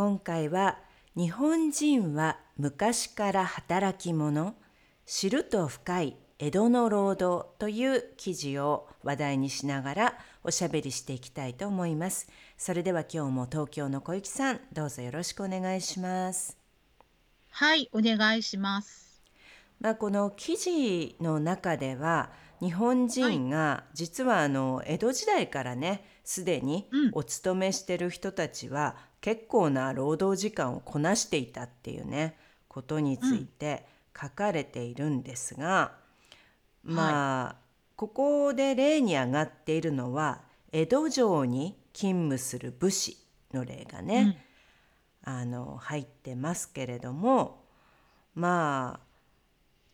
今回は日本人は昔から働き者知ると深い江戸の労働という記事を話題にしながらおしゃべりしていきたいと思います。それでは今日も東京の小雪さんどうぞよろしくお願いします。はい、お願いします。まあ、この記事の中では日本人が実はあの江戸時代からねすでにうん。お勤めしてる人たちは結構な労働時間をこなしていたっていうねことについて書かれているんですが、まあここで例に挙がっているのは江戸城に勤務する武士の例がね、あの入ってますけれどもまあ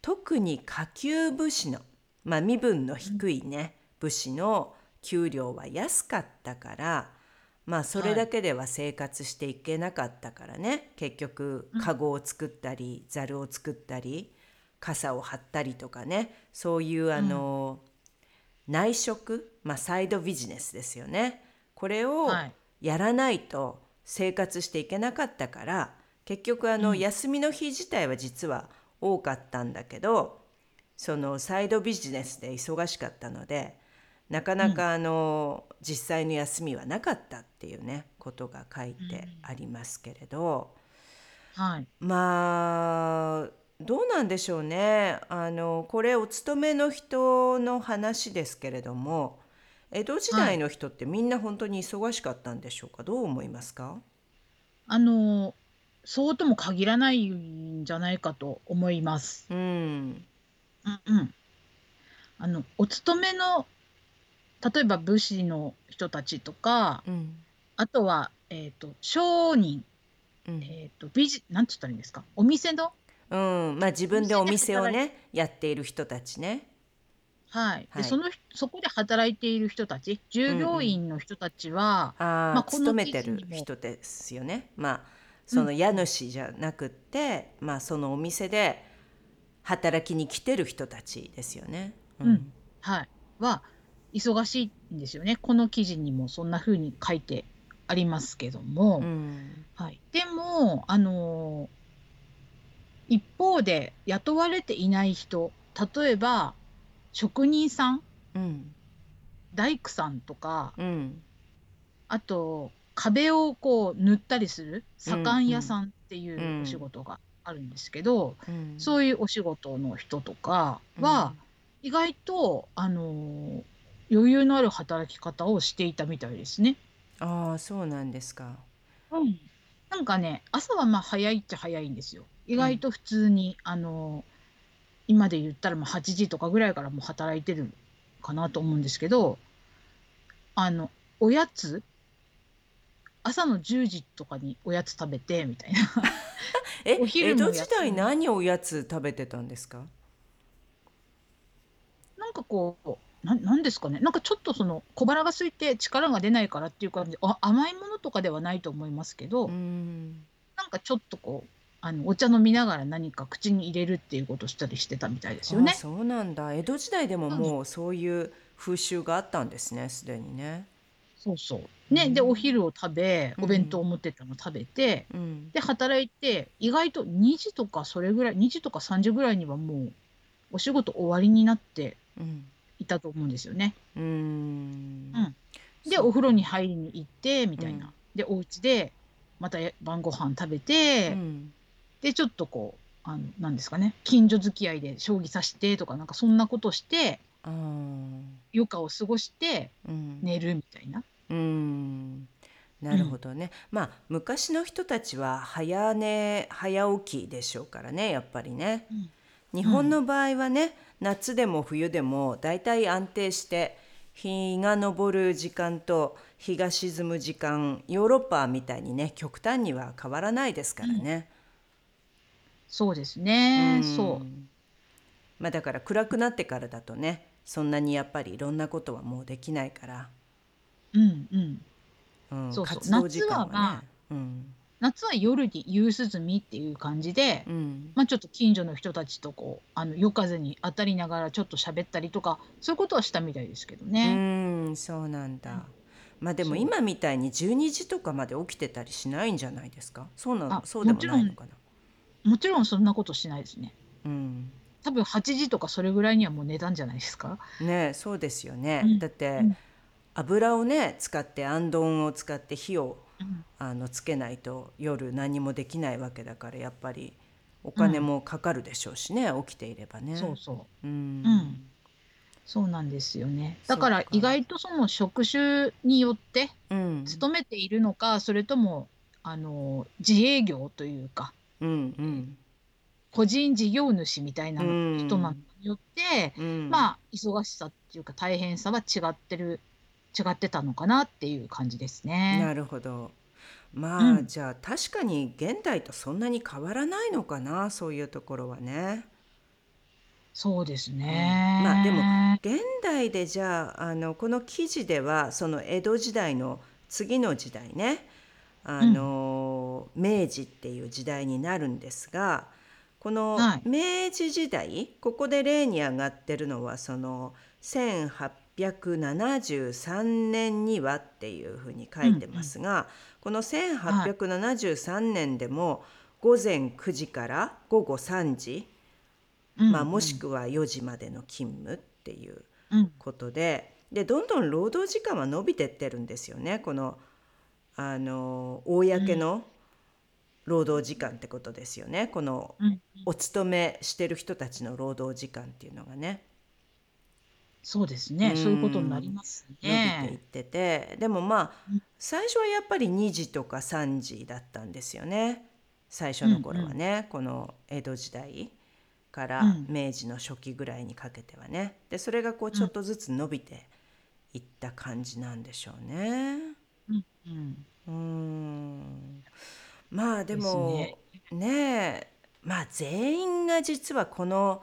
特に下級武士の、まあ、身分の低いね、武士の給料は安かったからまあそれだけでは生活していけなかったからね、結局籠を作ったりざるを作ったり傘を張ったりとかね。そういうあの、内職、まあ、サイドビジネスですよね。これをはい。やらないと生活していけなかったから結局あの、休みの日自体は実は多かったんだけどそのサイドビジネスで忙しかったのでなかなかあの、実際の休みはなかったっていうねことが書いてありますけれど。はい。まあどうなんでしょうねあのこれお勤めの人の話ですけれども江戸時代の人ってみんな本当に忙しかったんでしょうか？どう思いますか？あの、そうとも限らないんじゃないかと思います。うんうんうん。あの、お勤めの、例えば武士の人たちとか、うん。あとは、えっ、と、商人、うん。えっ、と、ビジ、なんつったらいいんですか？お店の？うん。まあ自分でお店をねやっている人たちね。はい。はい。で、その人、そこで働いている人たち、従業員の人たちは、あ、まあこの勤めてる記事にも人ですよね。まあその家主じゃなくって、まあそのお店で働きに来てる人たちですよね。うん。はい、は忙しいんですよね。この記事にもそんな風に書いてありますけども、うん。はい、でも、あのー一方で雇われていない人、例えば職人さん、うん。大工さんとか、うん。あと壁をこう塗ったりする左官屋さんっていうん。うお仕事があるんですけど、うん。そういうお仕事の人とかは、意外と、あのー余裕のある働き方をしていたみたいですね。ああそうなんですか。うん、なんかね朝はまあ早いっちゃ早いんですよ。意外と普通に、あのー今で言ったらまあ8時とかぐらいからもう働いてるかなと思うんですけどあのおやつ朝の10時とかにおやつ食べてみたいな え お昼江戸もやって時代何おやつ食べてたんですか？なんかこうななんですかね。なんかちょっとその小腹が空いて力が出ないからっていう感じ。であ甘いものとかではないと思いますけど、うん。なんかちょっとこうあのお茶飲みながら何か口に入れるっていうことをしたりしてたみたいですよね。あ。そうなんだ。江戸時代でももうそういう風習があったんですねすでにね。そうそう。ね、うん。でお昼を食べうん。お弁当を持ってったの食べて、うん。で働いて意外と2時とかそれぐらい2時とか3時ぐらいにはもうお仕事終わりになってうんいたと思うんですよね。うん。うん。でお風呂に入りに行ってみたいな。うん。でお家でまた晩ご飯食べて、うん。でちょっとこうあのなんですかね。近所付き合いで将棋指してとかなんかそんなことして余暇を過ごしてうん。寝るみたいな。うん。なるほどね、まあ昔の人たちは早寝早起きでしょうからねやっぱりね。うん日本の場合はね、夏でも冬でもだいたい安定して日が昇る時間と日が沈む時間ヨーロッパみたいにね極端には変わらないですからね。そうですね。そう。んまあだから暗くなってからだとねそんなにやっぱりいろんなことはもうできないから、うんうん。うん、そうそう活動時間はね。まあうん夏は夜に夕涼みっていう感じで、うんまあちょっと近所の人たちとこう、あの夜風に当たりながらちょっと喋ったりとか、そういうことはしたみたいですけどうね。んそうなんだ。まあでも今みたいに12時とかまで起きてたりしないんじゃないですか？そうなあそうでもなんいのかな？もちろんそんなことしないですね。うん多分8時とかそれぐらいにはもう寝たんじゃないですか？ねそうですよね、うんだって、うん油をね使ってあんどんを使って火をうんあのつけないと夜何もできないわけだからやっぱりお金もかかるでしょうしね、起きていればね。そうそう。うん。うん。そうなんですよね。だから意外とその職種によってうん。勤めているのか、それともあの自営業というかうんうん。個人事業主みたいなうん。人なのによって、うん。まあ忙しさっていうか大変さは違ってる違ってたのかなっていう感じですね。なるほど。まあ、うんじゃあ確かに現代とそんなに変わらないのかなそういうところはね。そうですね。まあでも現代でじゃああのこの記事ではその江戸時代の次の時代ねあの、明治っていう時代になるんですがこのはい明治時代ここで例に上がってるのはその1873年にはっていうふうに書いてますが、この1873年でも午前9時から午後3時、うんまあ、もしくは4時までの勤務っていううんことででどんどん労働時間は伸びてってるんですよね。このあの公の労働時間ってことですよね。このうん。お勤めしてる人たちの労働時間っていうのがねそうですね、うん。そういうことになります伸びていっね。てて。でもまあうん。最初はやっぱり2時とか3時だったんですよね。最初の頃はね、この江戸時代からうん。明治の初期ぐらいにかけてはね。でそれがこうちょっとずつ伸びていった感じなんでしょうね。うんうん。うーん。まあでですもね。ねえ。まあ全員が実はこの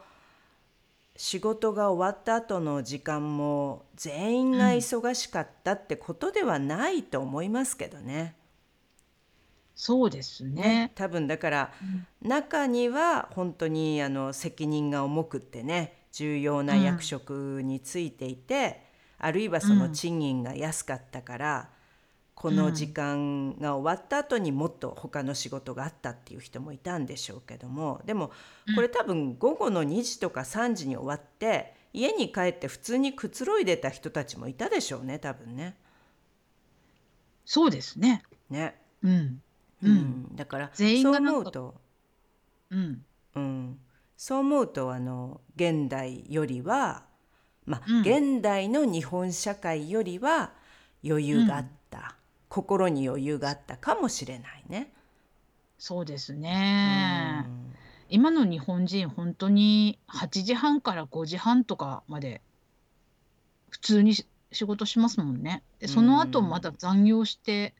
仕事が終わった後の時間も全員が忙しかったってことではないと思いますけどね。そうですねね。多分だから中には本当にあの責任が重くってね重要な役職についていて、あるいはその賃金が安かったから、この時間が終わった後にもっと他の仕事があったっていう人もいたんでしょうけどもでもこれ多分午後の2時とか3時に終わって家に帰って普通にくつろいでた人たちもいたでしょうね多分ね。そうですね。ね。うん。ううん。ん、だから全員そうがなんか思うとうん。うん、そう思うとあの現代よりは、まあうん現代の日本社会よりは余裕があった、心に余裕があったかもしれないね。そうですうね。ん今の日本人、本当に8時半から5時半とかまで普通にし仕事しますもんね。で、その後うんまだ残業して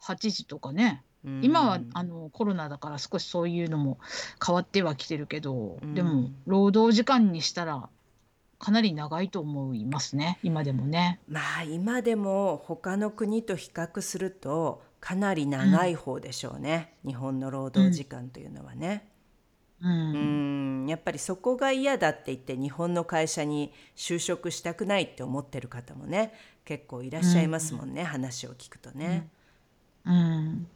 8時とかね。うん今はあのコロナだから少しそういうのも変わってはきてるけど、うんでも労働時間にしたらかなり長いと思いますね、今でもね。まあ今でも他の国と比較するとかなり長い方でしょうね、日本の労働時間というのはね。う。うんんやっぱりそこが嫌だって言って日本の会社に就職したくないって思ってる方もね結構いらっしゃいますもんね、話を聞くとね。うん。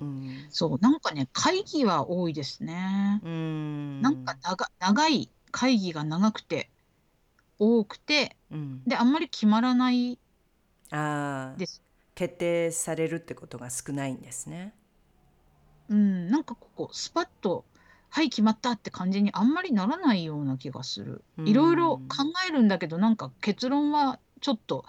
うんそう、なんかね、会議は多いですね。うんなんか長長い会議が長くて多くてうんであんまり決まらないです。決定されるってことが少ないんですね。うん、なんかここスパッと「はい決まった」って感じにあんまりならないような気がする。うんいろいろ考えるんだけどなんか結論はちょっと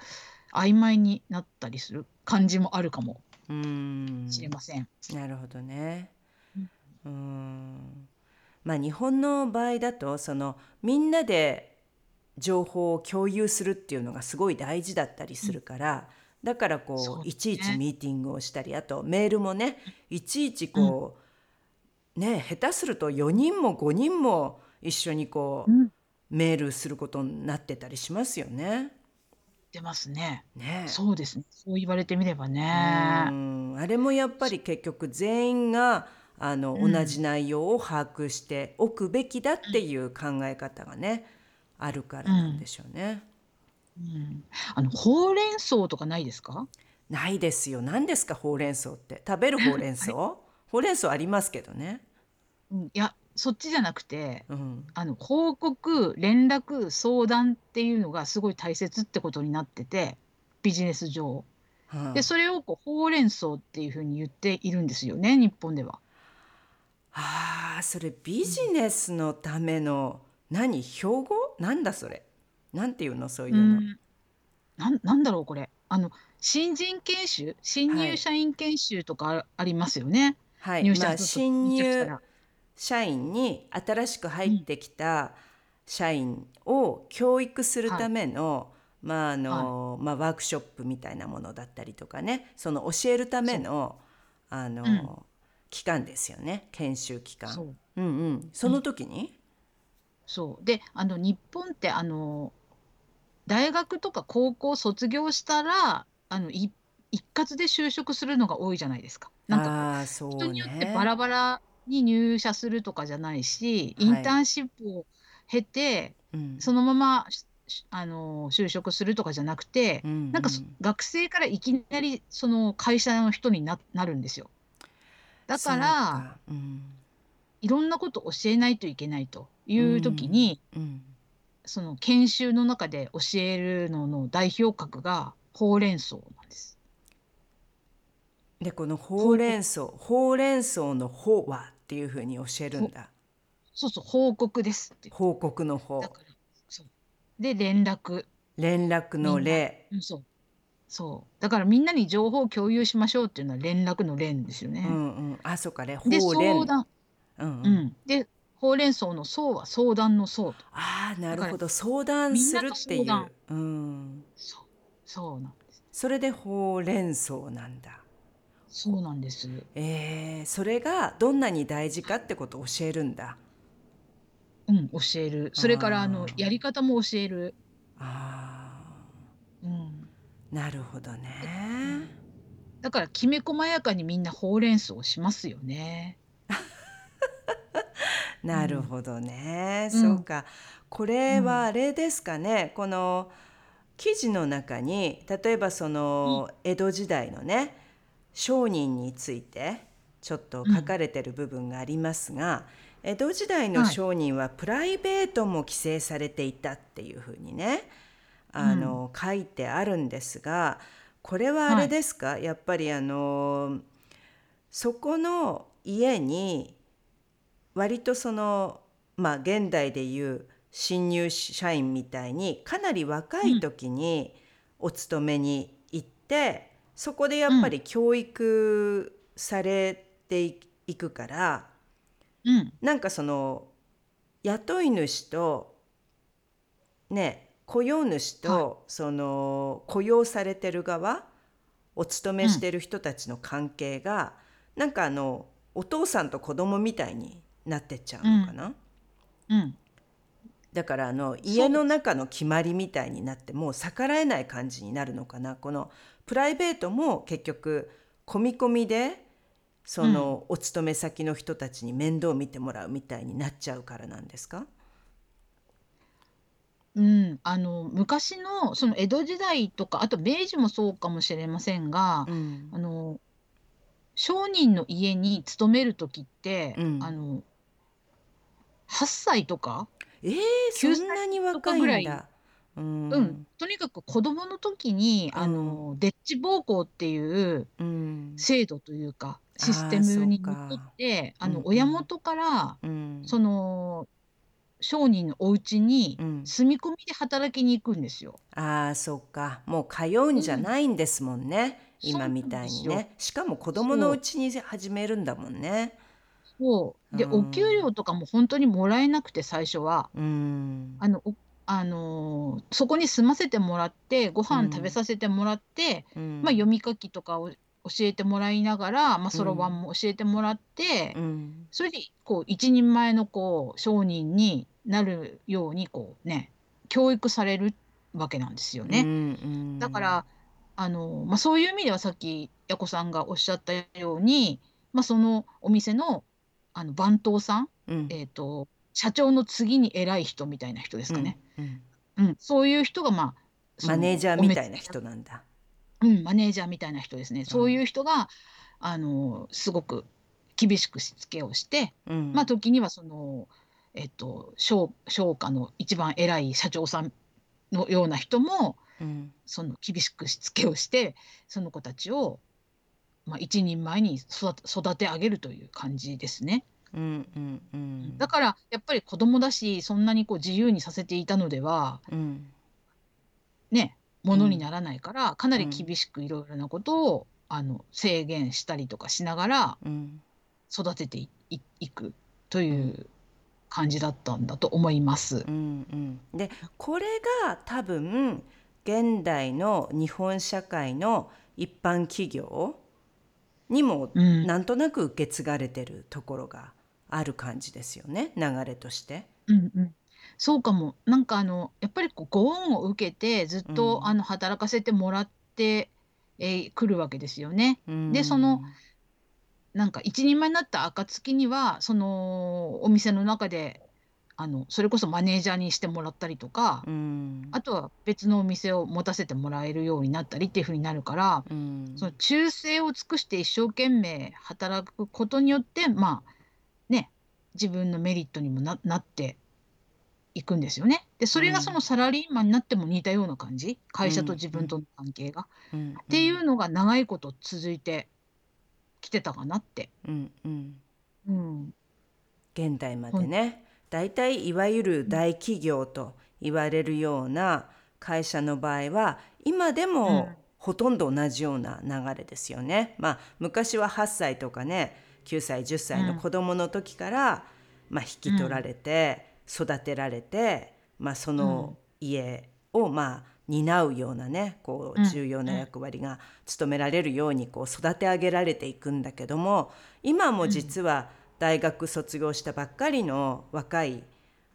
曖昧になったりする感じもあるかもうんしれません。なるほどね。うんうんまあ日本の場合だとそのみんなで情報を共有するっていうのがすごい大事だったりするから、だからこそうういちいちミーティングをしたりあとメールもねいちいちこう、ね下手すると4人も5人も一緒にこう、うんメールすることになってたりしますよね。出ますね。ねそうですね。そう言われてみればうね。んあれもやっぱり結局全員があの、うん同じ内容を把握しておくべきだっていう考え方がね、あるからなんでしょうね。うん、あのほうれん草とかないですか？ないですよ。何ですかほうれん草って？食べるほうれん草、ほうれん草ありますけどね。うん、いやそっちじゃなくて、うん。あの報告、連絡、相談っていうのがすごい大切ってことになってて、ビジネス上。はいでそれをこうほうれん草っていうふうに言っているんですよね、日本では。ああ、それビジネスのための何？標語？なんだそれ？なんていうの？そういうの。うん、なんなんだろうこれ。あの新人研修、新入社員研修とかあありますよね？はい。入社まあ新入入社したら。社員に新しく入ってきた社員を教育するための、まああのまあ、ワークショップみたいなものだったりとかね。その教えるためのあの、うん。期間ですよね。研修期間。そう。うん。うん、その時に、そう。であの日本ってあの大学とか高校卒業したらあのい一括で就職するのが多いじゃないですか。なんかあう人によってね。バラバラに入社するとかじゃないし、はい。インターンシップを経てうん。そのままししあの就職するとかじゃなくて、うんうん。なんかそ学生からいきなりその会社の人にななるんですよ。だそうからか。うん。いろんなこと教えないといけないという時に、うん。その研修の中で教えるのの代表格がほうれん草なんです。でこのほうれん草ほうれん草の「ほ」はっていうふうに教えるんだ。そうそう報告です。報告の「ほだからそう。で連絡、」連絡の「れ。うん、そう。そう。だからみんなに情報を共有しましょうっていうのは連絡の連ですよ」ね。うんうん。あそうかねほでうれん。相談、うんううんん、でほうれん草の草は相談の草と。ああなるほだど相談するっていううんそうそうなんです。それでほうれん草なんだそうなんです。えー、それがどんなに大事かってことを教えるんだうん教える。それからあのやり方も教える。あうん。ーなるほどねだからきめ細やかにみんなほうれん草をしますよね。なるほどね、うん。そうか。これはあれですかね、この記事の中に例えばその江戸時代のね商人についてちょっと書かれてる部分がありますが、江戸時代のはい。商人はプライベートも規制されていたっていうふうにねあの、書いてあるんですがこれはあれですか、やっぱりあのそこの家に割とそのまあ現代でいう新入社員みたいにかなり若い時にお勤めに行って、そこでやっぱり教育されていいくから、うん。なんかその雇い主とね雇用主と、その雇用されてる側お勤めしてる人たちの関係が、なんかあのお父さんと子供みたいになってっちゃうのかな、うん。だからあの家の中の決まりみたいになってもう逆らえない感じになるのかな？このプライベートも結局込み込みでそのお勤め先の人たちに面倒を見てもらうみたいになっちゃうからなんですか、うん、あの昔のその江戸時代とかあと明治もそうかもしれませんが、うん。あの商人の家に勤める時って、うん。あの8歳とか、えー、9そんなに若かぐらい？んだ。うん。うん。とにかく子供の時に、あのデッチ暴行っていううん。制度というかシステムにのそうかっとってあうんうん。の親元から、うん。その商人のお家にうん。住み込みで働きに行くんですよ。ああそっか。もう通うんじゃないんですもんね、うん。今みたいにね。しかも子供のうちに始めるんだもんね。そそう。で、うん。お給料とかも本当にもらえなくて最初は。うん。あのおあのーそこに住ませてもらってごうん飯食べさせてもらって、うん。まあ、読み書きとかを教えてもらいながらまあそろばんも教えてもらって、うん。それでこう一人前のこう商人になるようにこうね教育されるわけなんですよね。うん。うん。だからあの、まあ、そういう意味ではさっきやこさんがおっしゃったように、まあ、そのお店のあの番頭さん、うん。えー、と社長の次に偉い人みたいな人ですかね、うんうん。そういう人が、まあ、マネージャーみたいな人なんだ。うん、マネージャーみたいな人ですね、そういう人があのすごく厳しくしつけをして、うん。まあ、時にはその、えっと、商商家の一番偉い社長さんのような人もうん。その厳しくしつけをしてその子たちを、まあ、一人前に育て上げるという感じですね。うんうんうんだからやっぱり子供だしそんなにこう自由にさせていたのではうんねものにならないから、かなり厳しくいろいろなことをあの制限したりとかしながらうん育てていいいくという感じだったんだと思いますう。んうんでこれが多分現代の日本社会の一般企業にもうんなんとなく受け継がれてるところがある感じですよね流れとして。うんうん、そうかも。なんかあのやっぱりこうご恩を受けてずっと、うんあの働かせてもらってえー来るわけですよね。うんでそのなんか一人前になった暁にはそのお店の中であのそれこそマネージャーにしてもらったりとか、うん。あとは別のお店を持たせてもらえるようになったりっていう風になるから、うん。その忠誠を尽くして一生懸命働くことによってまあね自分のメリットにもななっていくんですよね。でそれがそのサラリーマンになっても似たような感じ？会社と自分との関係が？うん。っていうのが長いこと続いてきてたかなって。うん。うん。うん。現代までね大体いわゆる大企業と言われるような会社の場合は今でうん。もほとんど同じような流れですよね。まあ昔は8歳とかね9歳10歳の子供の時から、まあ、引き取られて育てられて、まあ、その家をまあ担うようなねこううん。重要な役割が務められるようにこう育て上げられていくんだけども今も実は大学卒業したばっかりの若い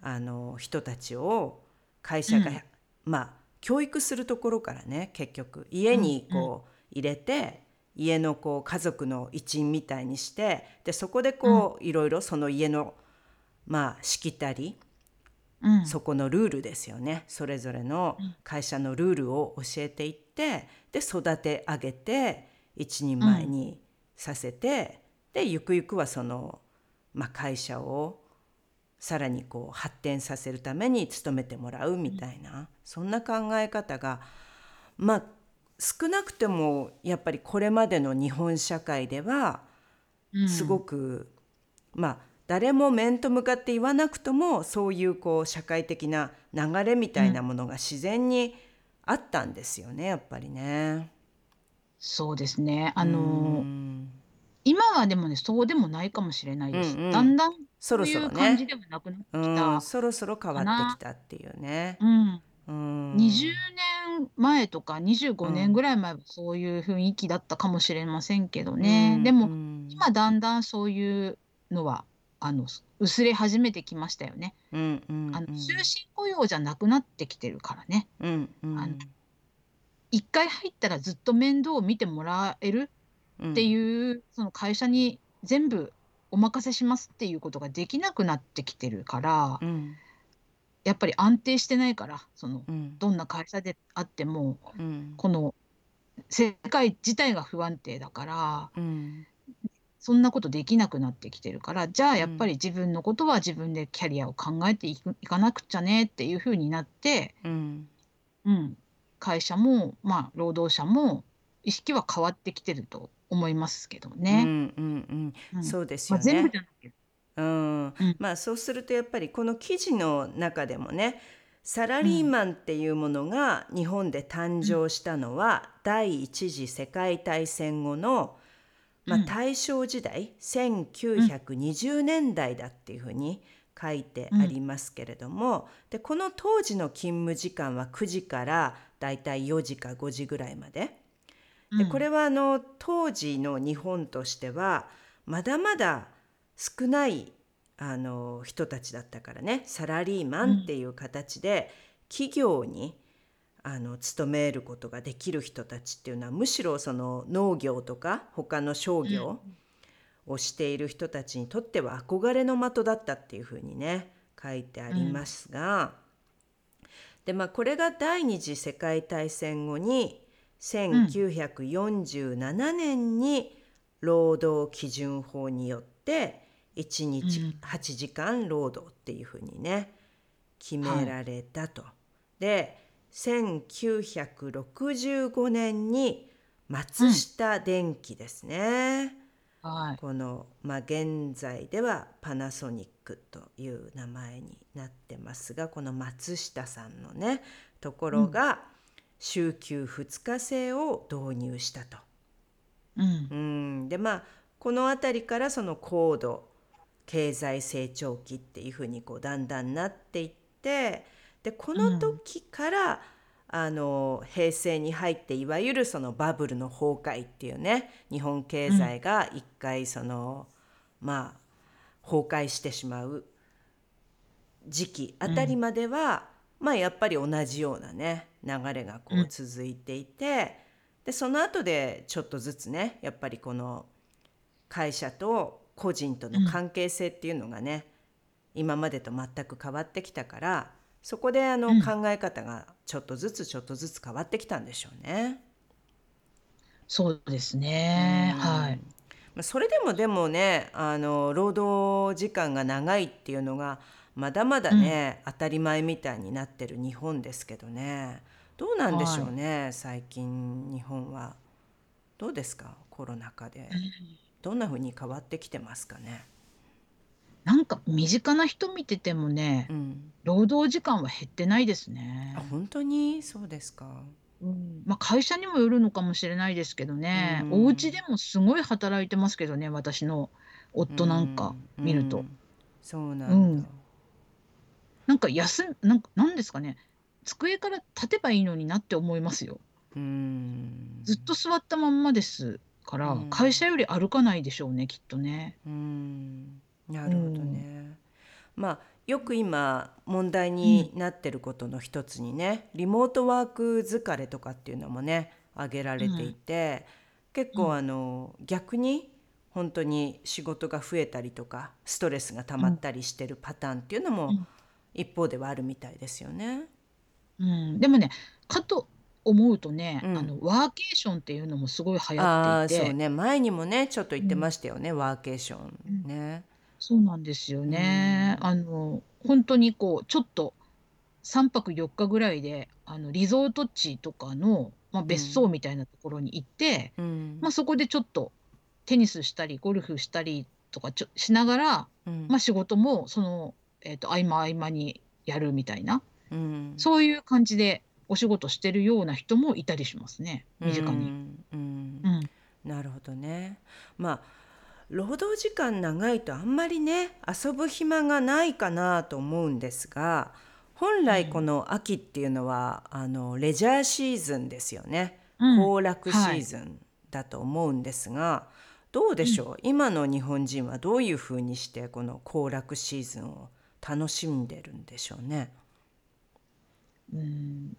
あの人たちを会社が、うん。まあ教育するところからね結局家にこう入れて、家のこう家族の一員みたいにしてでそこでこう、いろいろその家のまあしきたりうん。そこのルールですよね。それぞれのうん。会社のルールを教えていってで育て上げて一人前にさせて、でゆくゆくはその、まあ、会社をさらにこう発展させるために努めてもらうみたいな、そんな考え方がまあ少なくてもやっぱりこれまでの日本社会ではうんすごく、まあ誰も面と向かって言わなくともそういうこう社会的な流れみたいなものが自然にあったんですよねやっぱりね。そうですね。あのーうん今はでもねそうでもないかもしれないです。うんうんだんだんそろそういうそろね、感じではなくなってきうん、た。そろそろ変わってきたっていうね。うん、うん、20年前とか25うん年ぐらい前はそういう雰囲気だったかもしれませんけどね。うんでもうん今だんだんそういうのはあの薄れ始めてきましたよね。うんうんあの終身雇用じゃなくなってきてるからね。うんうんあの一回入ったらずっと面倒を見てもらえるうんっていう、その会社に全部お任せしますっていうことができなくなってきてるから、うんやっぱり安定してないからそのうん。どんな会社であってもうん。この世界自体が不安定だからうん。そんなことできなくなってきてるからじゃあやっぱり自分のことは自分でキャリアを考えていかなくちゃねっていうふうになって、うん。うん、会社もまあ労働者も意識は変わってきてると思いますけどうんね。うんうん。うん。そうですよまあ、全部ね。じゃなくてうん。うん。まあそうするとやっぱりこの記事の中でもねサラリーマンっていうものが日本で誕生したのは第一次世界大戦後の、まあ、うん大正時代1920年代だっていうふうに書いてありますけれども、でこの当時の勤務時間は9時からだいたい4時か5時ぐらいまで。でこれはあの当時の日本としてはまだまだ少ないあの人たちだったからね。サラリーマンっていう形で企業にあの勤めることができる人たちっていうのはむしろその農業とか他の商業をしている人たちにとっては憧れの的だったっていうふうにね書いてありますが、でまあこれが第二次世界大戦後に1947年に労働基準法によって1日うん8時間労働っていうふうにね決められたと。で1965年に松下電器ですね。はい。この、まあ、現在ではパナソニックという名前になってますがこの松下さんのねところが週休2日制を導入したと。うん。うん、でまあこの辺りからその高度経済成長期っていうふうにこうだんだんなっていってでこの時から、あの平成に入っていわゆるそのバブルの崩壊っていうね日本経済が一回その、まあ崩壊してしまう時期あたりまでは、まあやっぱり同じようなね流れがこううん続いていて、でその後でちょっとずつねやっぱりこの会社と個人との関係性っていうのがね、今までと全く変わってきたからそこであのうん考え方がちょっとずつちょっとずつ変わってきたんでしょうね。そうですね。うんはい。まあそれでもでもねあの労働時間が長いっていうのがまだまだね、当たり前みたいになってる日本ですけどね。どうなんでしょうね、最近日本は。どうですかコロナ禍で。どんな風に変わってきてますかね。なんか身近な人見ててもねう、ん、労働時間は減ってないですね。あ。本当に？そうですか。うん、まあ会社にもよるのかもしれないですけどね、うんお家でもすごい働いてますけどね、私の夫なんかうん見ると。うん。そうなんだ。うんなんか休ん、なんか、なんですかね、机から立てばいいのになって思いますよ。うん。ずっと座ったまんまですから、うん。会社より歩かないでしょうね、きっとね。うん。なるほどね。まあよく今問題になってることの一つにね、リモートワーク疲れとかっていうのもね挙げられていて、結構あの逆に本当に仕事が増えたりとかストレスが溜まったりしてるパターンっていうのもうん一方ではあるみたいですよね。うん、でもね、かと思うとね、うん。あのワーケーションっていうのもすごい流ああ行っていて、そうね。前にもねちょっと言ってましたよね、ワーケーションね。そうなんですよね。うん。あの、本当にこう、ちょっと3泊4日ぐらいで、あの、リゾート地とかの、まあ、別荘みたいなところに行って、うん。まあ、そこでちょっとテニスしたり、ゴルフしたりとかちょしながら、うん。まあ、仕事も、その、えっと、合間合間にやるみたいな、うん。そういう感じでお仕事してるような人もいたりしますね、身近うに。んうん。うん。なるほどね。まあ労働時間長いとあんまりね遊ぶ暇がないかなと思うんですが本来この秋っていうのは、あのレジャーシーズンですよね。うん。行楽シーズンだと思うんですが、どうでしょう、今の日本人はどういうふうにしてこの行楽シーズンを楽しんでるんでしょうね。うん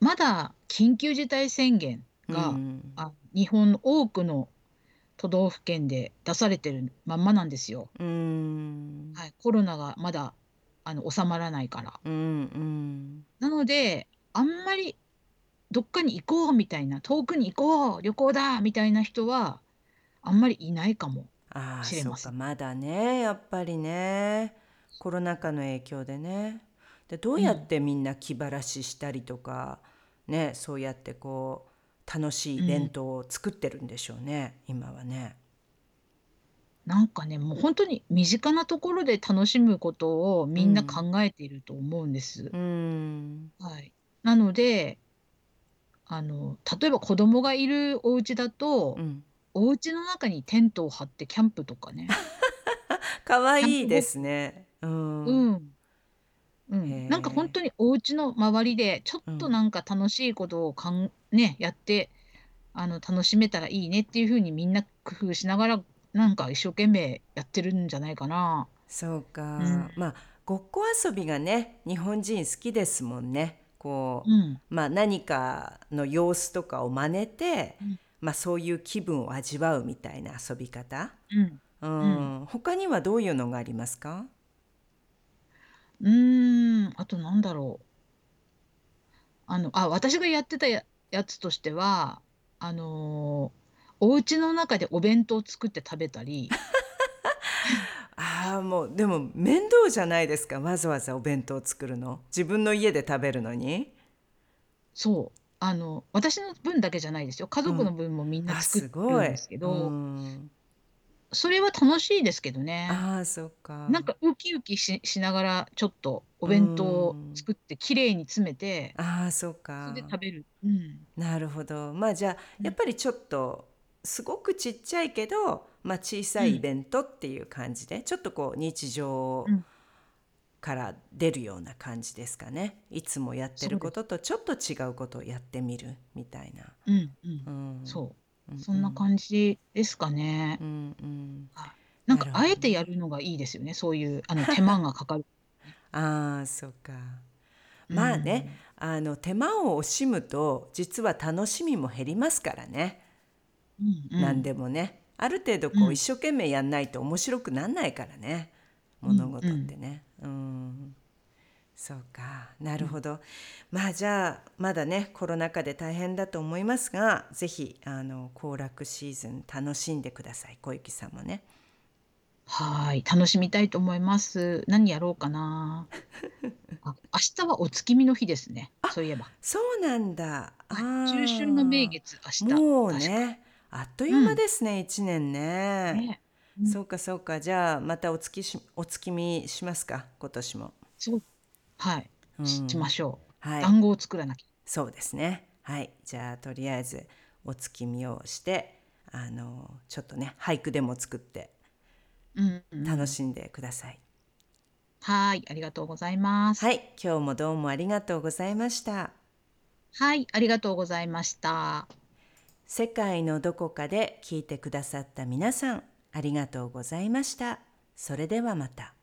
まだ緊急事態宣言が、うんあ日本の多くの都道府県で出されてるまんまなんですよ。うんはい、コロナがまだあの収まらないから。うんうんなのであんまりどっかに行こうみたいな遠くに行こう旅行だみたいな人はあんまりいないかも。ああそう知れませんかまだねやっぱりねコロナ禍の影響でねでどうやってみんな気晴らししたりとか、ねそうやってこう楽しいイベントを作ってるんでしょうね、今はね。なんかねもう本当に身近なところで楽しむことをみんな考えていると思うんです。うんはい、なのであの例えば子供がいるお家だと、うんお家の中にテントを張ってキャンプとかね。かわいいですね。うん。うん。うん。なんかへえ。本当にお家の周りで、ちょっうん。となんか楽しいことをかんね、やって、あの、楽しめたらいいねっていう風にみんな工夫しながら、なんか一生懸命やってるんじゃないかな。そううん。か。まあ、ごっこ遊びがね、日本人好きですもんね。こうん。う、まあ何かの様子とかを真似て、うん。まあそういう気分を味わうみたいな遊び方。うん。ううん。ん。他にはどういうのがありますか？うーん、あとなんだろう。あの、あ、私がやってたややつとしては、あの、お家の中でお弁当を作って食べたり。ああ、もう、でも面倒じゃないですか。わざわざお弁当を作るの。自分の家で食べるのに。そう。あの、私の分だけじゃないですよ。家うん。族の分もみんなあ、作すごい。るんですけうど、ん。それは楽しいですけどね。ああ、そっなんか。かウキウキししながら、ちょっとおう弁当をん。作ってきれいに詰めて、ああ、そっそれでか。食べる。うん。なるほど。まあじゃあ、うん。やっぱりちょっと、すごくちっちゃいけど、まあ小さうん。いイベントっていう感じで、ちょっとこう日常うん。から出るような感じですかね。いつもやってるこそうです。ととちょっと違うことをやってみるみたいな。うんう。うんん。そうう。んそんなうん。感じですかね。うんうん。はい。なんかあえ。てやるのがいいですよね。そういうあの 手間がかかる。ああ、そうか。うまあね、ん。あの手間を惜しむと実は楽しみも減りますからね。うんう何ん。でもね。ある程度う。こうん一生懸命やんないと面白くなんないからね。うんう物事ってん。ね。うん。そうか。なうん。るほど。まあじゃあまだねコロナ禍で大変だと思いますが、ぜひあの行楽シーズン楽しんでください。小雪さんもね。はい。楽しみたいと思います。何やろうかな。あ、明日はお月見の日ですね。あ、そういえば。そうなんだ。はい。中秋の名あ月、あ、明日。もう。ね、あっというう間ん。ですね、一年ね。ね。うん。そうかそうか。じゃあまたお月し、お月見しますか、今年も。そう。はい。うししまん。しょう。はい。団子を作らなきゃ。そうですね。はい。じゃあとりあえずお月見をして、あのちょっとね俳句でも作ってうんうん。楽しんでください。はい。ありがとうございます。はい。今日もどうもありがとうございました。はい。ありがとうございました。世界のどこかで聞いてくださった皆さん、ありがとうございました。それではまた。